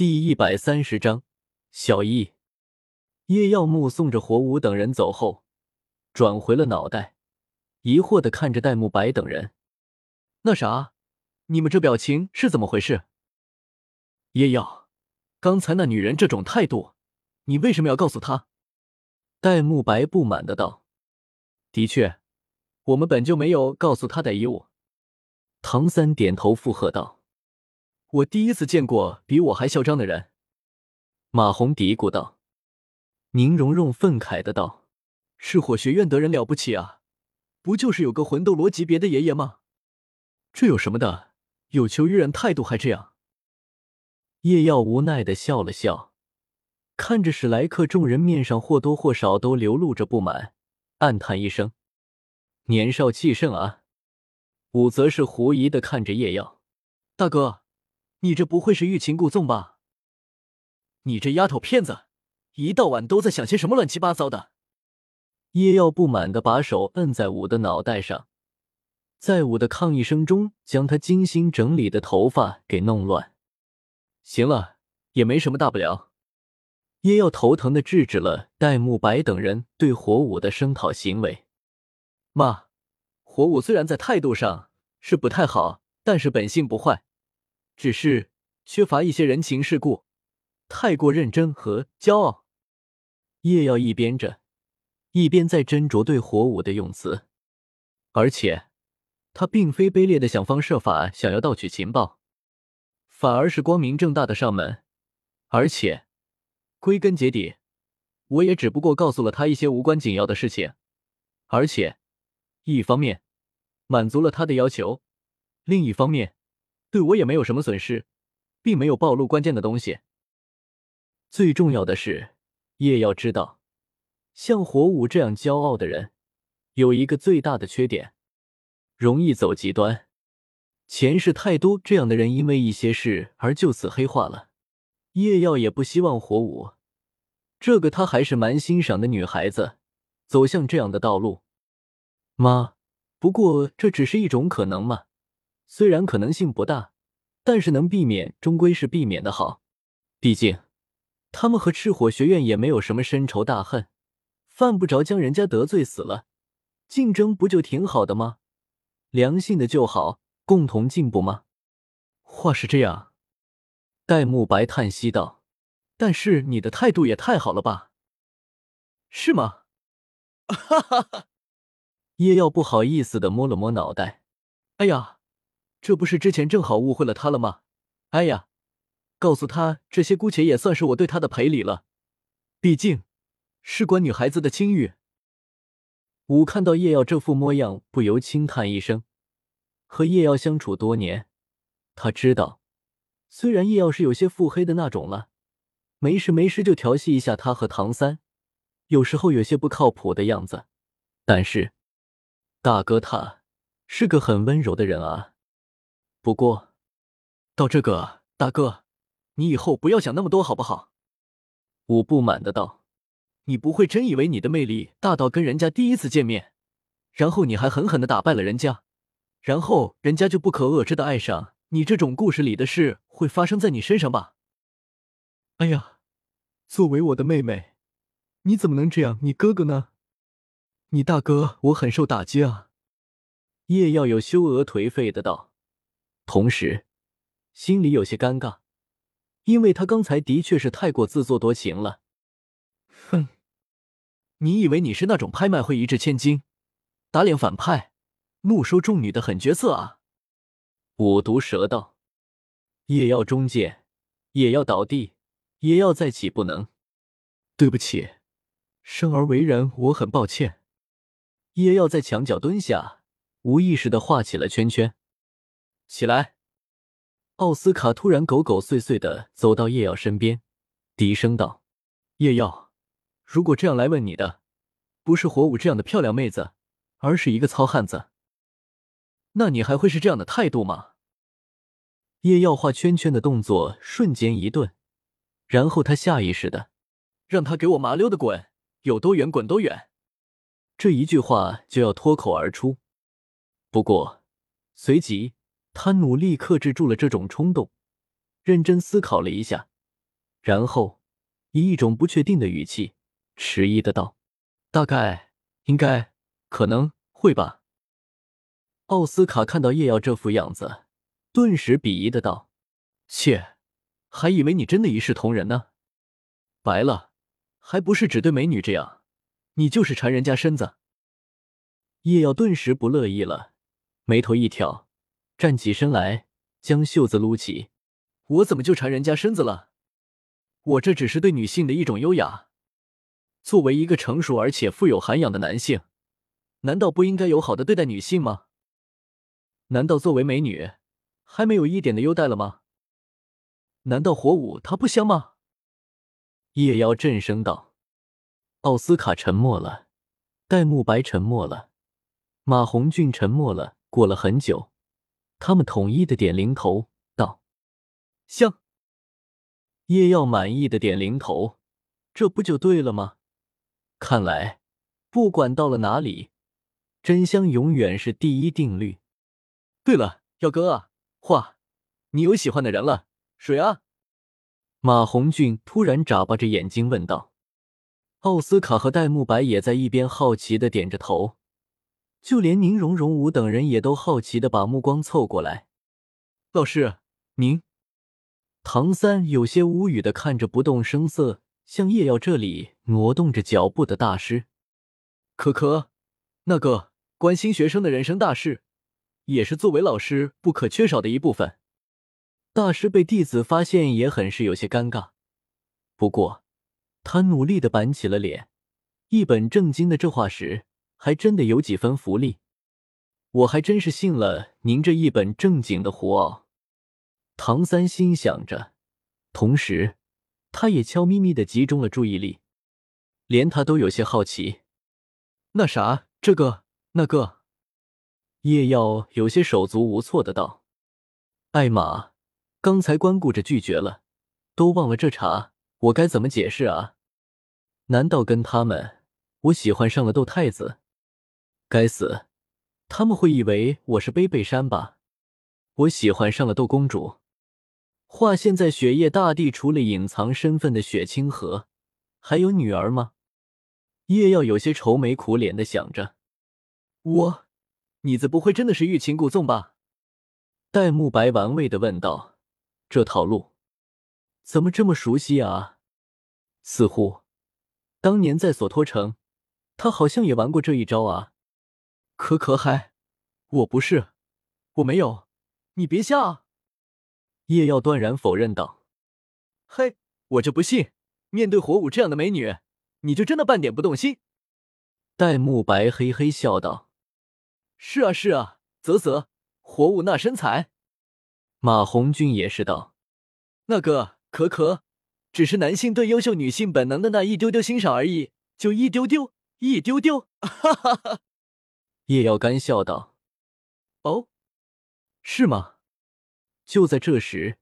第一百三十章，小易。叶耀目送着火舞等人走后，转回了脑袋，疑惑的看着戴沐白等人。那啥，你们这表情是怎么回事？叶耀，刚才那女人这种态度，你为什么要告诉她？戴沐白不满的道。的确，我们本就没有告诉她的义务。唐三点头附和道。我第一次见过比我还嚣张的人，马红嘀咕道。宁荣荣愤慨的道：“是火学院的人了不起啊，不就是有个魂斗罗级别的爷爷吗？这有什么的？有求于人，态度还这样。”叶耀无奈的笑了笑，看着史莱克众人面上或多或少都流露着不满，暗叹一声：“年少气盛啊。”武则是狐疑的看着叶耀，大哥。你这不会是欲擒故纵吧？你这丫头片子，一到晚都在想些什么乱七八糟的？叶耀不满的把手摁在武的脑袋上，在武的抗议声中，将他精心整理的头发给弄乱。行了，也没什么大不了。叶耀头疼的制止了戴沐白等人对火舞的声讨行为。妈，火舞虽然在态度上是不太好，但是本性不坏。只是缺乏一些人情世故，太过认真和骄傲。叶耀一边着，一边在斟酌对火舞的用词。而且，他并非卑劣的想方设法想要盗取情报，反而是光明正大的上门。而且，归根结底，我也只不过告诉了他一些无关紧要的事情。而且，一方面满足了他的要求，另一方面。对我也没有什么损失，并没有暴露关键的东西。最重要的是，叶耀知道，像火舞这样骄傲的人，有一个最大的缺点，容易走极端。前世太多这样的人因为一些事而就此黑化了。叶耀也不希望火舞这个他还是蛮欣赏的女孩子走向这样的道路。妈，不过这只是一种可能嘛。虽然可能性不大，但是能避免终归是避免的好。毕竟他们和赤火学院也没有什么深仇大恨，犯不着将人家得罪死了。竞争不就挺好的吗？良性的就好，共同进步吗？话是这样，戴沐白叹息道：“但是你的态度也太好了吧？是吗？” 哈哈哈！叶耀不好意思的摸了摸脑袋，哎呀。这不是之前正好误会了他了吗？哎呀，告诉他这些，姑且也算是我对他的赔礼了。毕竟，事关女孩子的清誉。武看到叶耀这副模样，不由轻叹一声。和叶耀相处多年，他知道，虽然叶耀是有些腹黑的那种了，没事没事就调戏一下他和唐三，有时候有些不靠谱的样子，但是，大哥他是个很温柔的人啊。不过，到这个大哥，你以后不要想那么多，好不好？我不满的道：“你不会真以为你的魅力大到跟人家第一次见面，然后你还狠狠的打败了人家，然后人家就不可遏制的爱上你？这种故事里的事会发生在你身上吧？”哎呀，作为我的妹妹，你怎么能这样？你哥哥呢？你大哥，我很受打击啊！叶耀有羞额颓废的道。同时，心里有些尴尬，因为他刚才的确是太过自作多情了。哼，你以为你是那种拍卖会一掷千金、打脸反派、怒收众女的狠角色啊？五毒蛇道，也要中箭，也要倒地，也要再起，不能。对不起，生而为人，我很抱歉。叶耀在墙角蹲下，无意识的画起了圈圈。起来！奥斯卡突然狗狗祟祟的走到叶耀身边，低声道：“叶耀，如果这样来问你的，不是火舞这样的漂亮妹子，而是一个糙汉子，那你还会是这样的态度吗？”叶耀画圈圈的动作瞬间一顿，然后他下意识的让他给我麻溜的滚，有多远滚多远。这一句话就要脱口而出，不过随即。他努力克制住了这种冲动，认真思考了一下，然后以一种不确定的语气迟疑的道：“大概，应该，可能会吧。”奥斯卡看到叶耀这副样子，顿时鄙夷的道：“切，还以为你真的一视同仁呢。白了，还不是只对美女这样，你就是馋人家身子。”叶耀顿时不乐意了，眉头一挑，站起身来，将袖子撸起：“我怎么就馋人家身子了？我这只是对女性的一种优雅。作为一个成熟而且富有涵养的男性，难道不应该友好的对待女性吗？”难道作为美女，还没有一点的优待了吗？难道火舞她不香吗？夜妖震声道。奥斯卡沉默了，戴沐白沉默了，马红俊沉默了。过了很久，他们统一的点零头道：“香。”叶耀满意的点零头，这不就对了吗？看来，不管到了哪里，真香永远是第一定律。对了，耀哥啊，话，你有喜欢的人了？谁啊？马红俊突然眨巴着眼睛问道。奥斯卡和戴沐白也在一边好奇的点着头，就连宁荣荣武等人也都好奇的把目光凑过来。老师，您？唐三有些无语的看着不动声色向叶耀这里挪动着脚步的大师。可可，那个关心学生的人生大事。也是作为老师不可缺少的一部分。大师被弟子发现也很是有些尴尬，不过他努力的板起了脸，一本正经的这话时还真的有几分福利。我还真是信了您这一本正经的胡傲。唐三心想着，同时他也悄咪咪的集中了注意力，连他都有些好奇。那啥，这个那个。叶耀有些手足无措的道：“艾玛，刚才光顾着拒绝了，都忘了这茬，我该怎么解释啊？难道跟他们我喜欢上了窦太子？该死，他们会以为我是背背山吧？我喜欢上了窦公主。话现在雪夜大帝除了隐藏身份的雪清河，还有女儿吗？”叶耀有些愁眉苦脸的想着，我。你子不会真的是欲擒故纵吧？戴沐白玩味的问道。这套路怎么这么熟悉啊？似乎当年在索托城，他好像也玩过这一招啊。可可嗨，我不是，我没有，你别吓。叶耀断然否认道。嘿，我就不信，面对火舞这样的美女，你就真的半点不动心？戴沐白嘿嘿笑道。是啊是啊，啧啧，火舞那身材，马红俊也是道，那个可可，只是男性对优秀女性本能的那一丢丢欣赏而已，就一丢丢，一丢丢，哈哈哈。叶耀干笑道：“哦，是吗？”就在这时，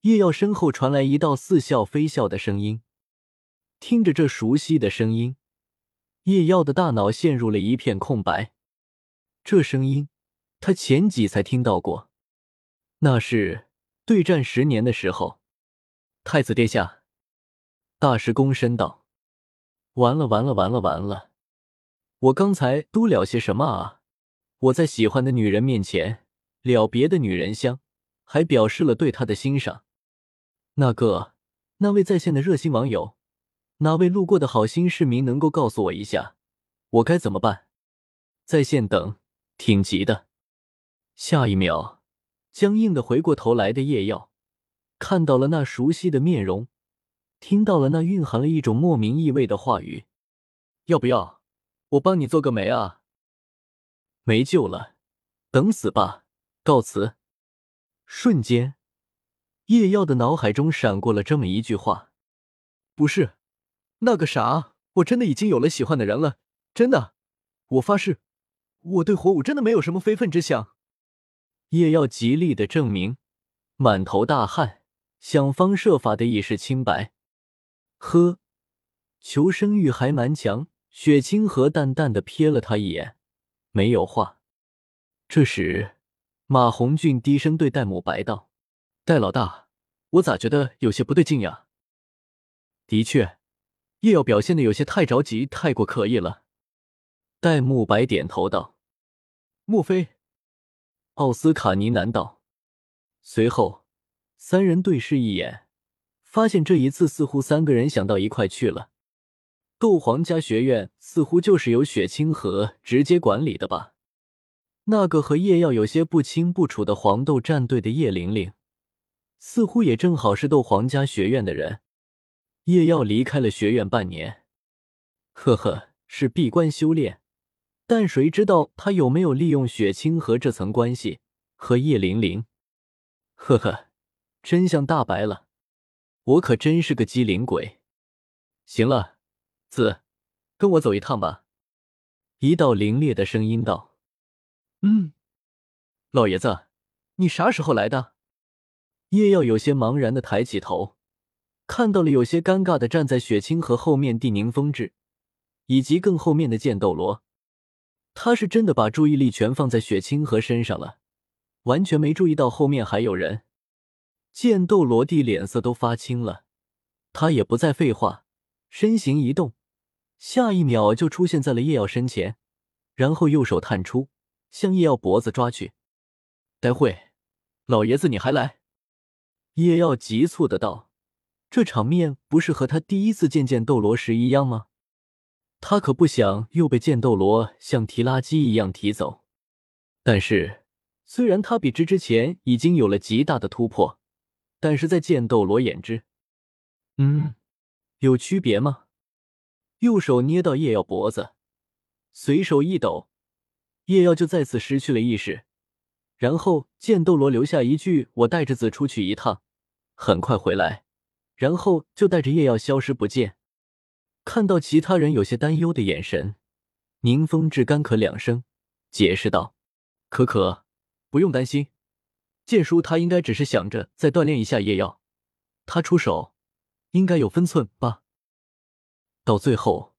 叶耀身后传来一道似笑非笑的声音，听着这熟悉的声音，叶耀的大脑陷入了一片空白。这声音，他前几才听到过，那是对战十年的时候。太子殿下，大师躬身道：“完了，完了，完了，完了！我刚才都了些什么啊？我在喜欢的女人面前了别的女人香，还表示了对她的欣赏。那个，那位在线的热心网友，哪位路过的好心市民能够告诉我一下，我该怎么办？在线等。”挺急的。下一秒，僵硬的回过头来的叶耀，看到了那熟悉的面容，听到了那蕴含了一种莫名意味的话语：“要不要我帮你做个媒啊？”没救了，等死吧！告辞。瞬间，叶耀的脑海中闪过了这么一句话：“不是，那个啥，我真的已经有了喜欢的人了，真的，我发誓。”我对火舞真的没有什么非分之想。叶耀极力的证明，满头大汗，想方设法的以示清白。呵，求生欲还蛮强。雪清河淡淡的瞥了他一眼，没有话。这时，马红俊低声对戴沐白道：“戴老大，我咋觉得有些不对劲呀？的确，叶耀表现的有些太着急，太过刻意了。戴沐白点头道：“莫非？”奥斯卡呢喃道。随后，三人对视一眼，发现这一次似乎三个人想到一块去了。斗皇家学院似乎就是由雪清河直接管理的吧？那个和叶耀有些不清不楚的黄豆战队的叶玲玲，似乎也正好是斗皇家学院的人。叶耀离开了学院半年，呵呵，是闭关修炼。但谁知道他有没有利用雪清河这层关系和叶玲玲？呵呵，真相大白了，我可真是个机灵鬼。行了，子，跟我走一趟吧。一道凌冽的声音道：“嗯，老爷子，你啥时候来的？”叶耀有些茫然的抬起头，看到了有些尴尬的站在雪清河后面地宁风致，以及更后面的剑斗罗。他是真的把注意力全放在雪清河身上了，完全没注意到后面还有人。剑斗罗帝脸色都发青了，他也不再废话，身形一动，下一秒就出现在了叶耀身前，然后右手探出，向叶耀脖子抓去。待会，老爷子你还来？叶耀急促的道：“这场面不是和他第一次见剑斗罗时一样吗？”他可不想又被剑斗罗像提垃圾一样提走。但是，虽然他比之之前已经有了极大的突破，但是在剑斗罗眼之，嗯，有区别吗？右手捏到叶耀脖子，随手一抖，叶耀就再次失去了意识。然后剑斗罗留下一句：“我带着子出去一趟，很快回来。”然后就带着叶耀消失不见。看到其他人有些担忧的眼神，宁风致干咳两声，解释道：“可可，不用担心，剑叔他应该只是想着再锻炼一下叶耀，他出手应该有分寸吧。”到最后，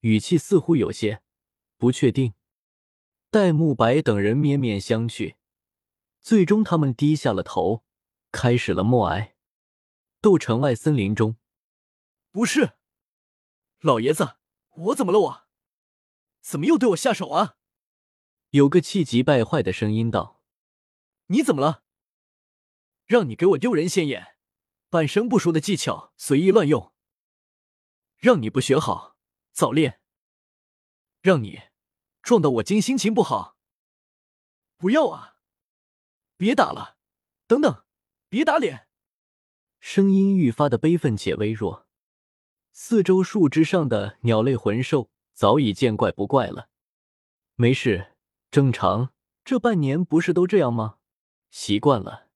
语气似乎有些不确定。戴沐白等人面面相觑，最终他们低下了头，开始了默哀。斗城外森林中，不是。老爷子，我怎么了？我怎么又对我下手啊？有个气急败坏的声音道：“你怎么了？让你给我丢人现眼，半生不熟的技巧随意乱用，让你不学好早恋，让你撞到我今心情不好。不要啊！别打了，等等，别打脸。”声音愈发的悲愤且微弱。四周树枝上的鸟类魂兽早已见怪不怪了，没事，正常。这半年不是都这样吗？习惯了，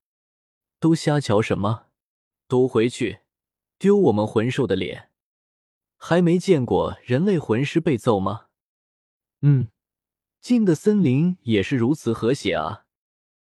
都瞎瞧什么？都回去，丢我们魂兽的脸！还没见过人类魂师被揍吗？嗯，近的森林也是如此和谐啊。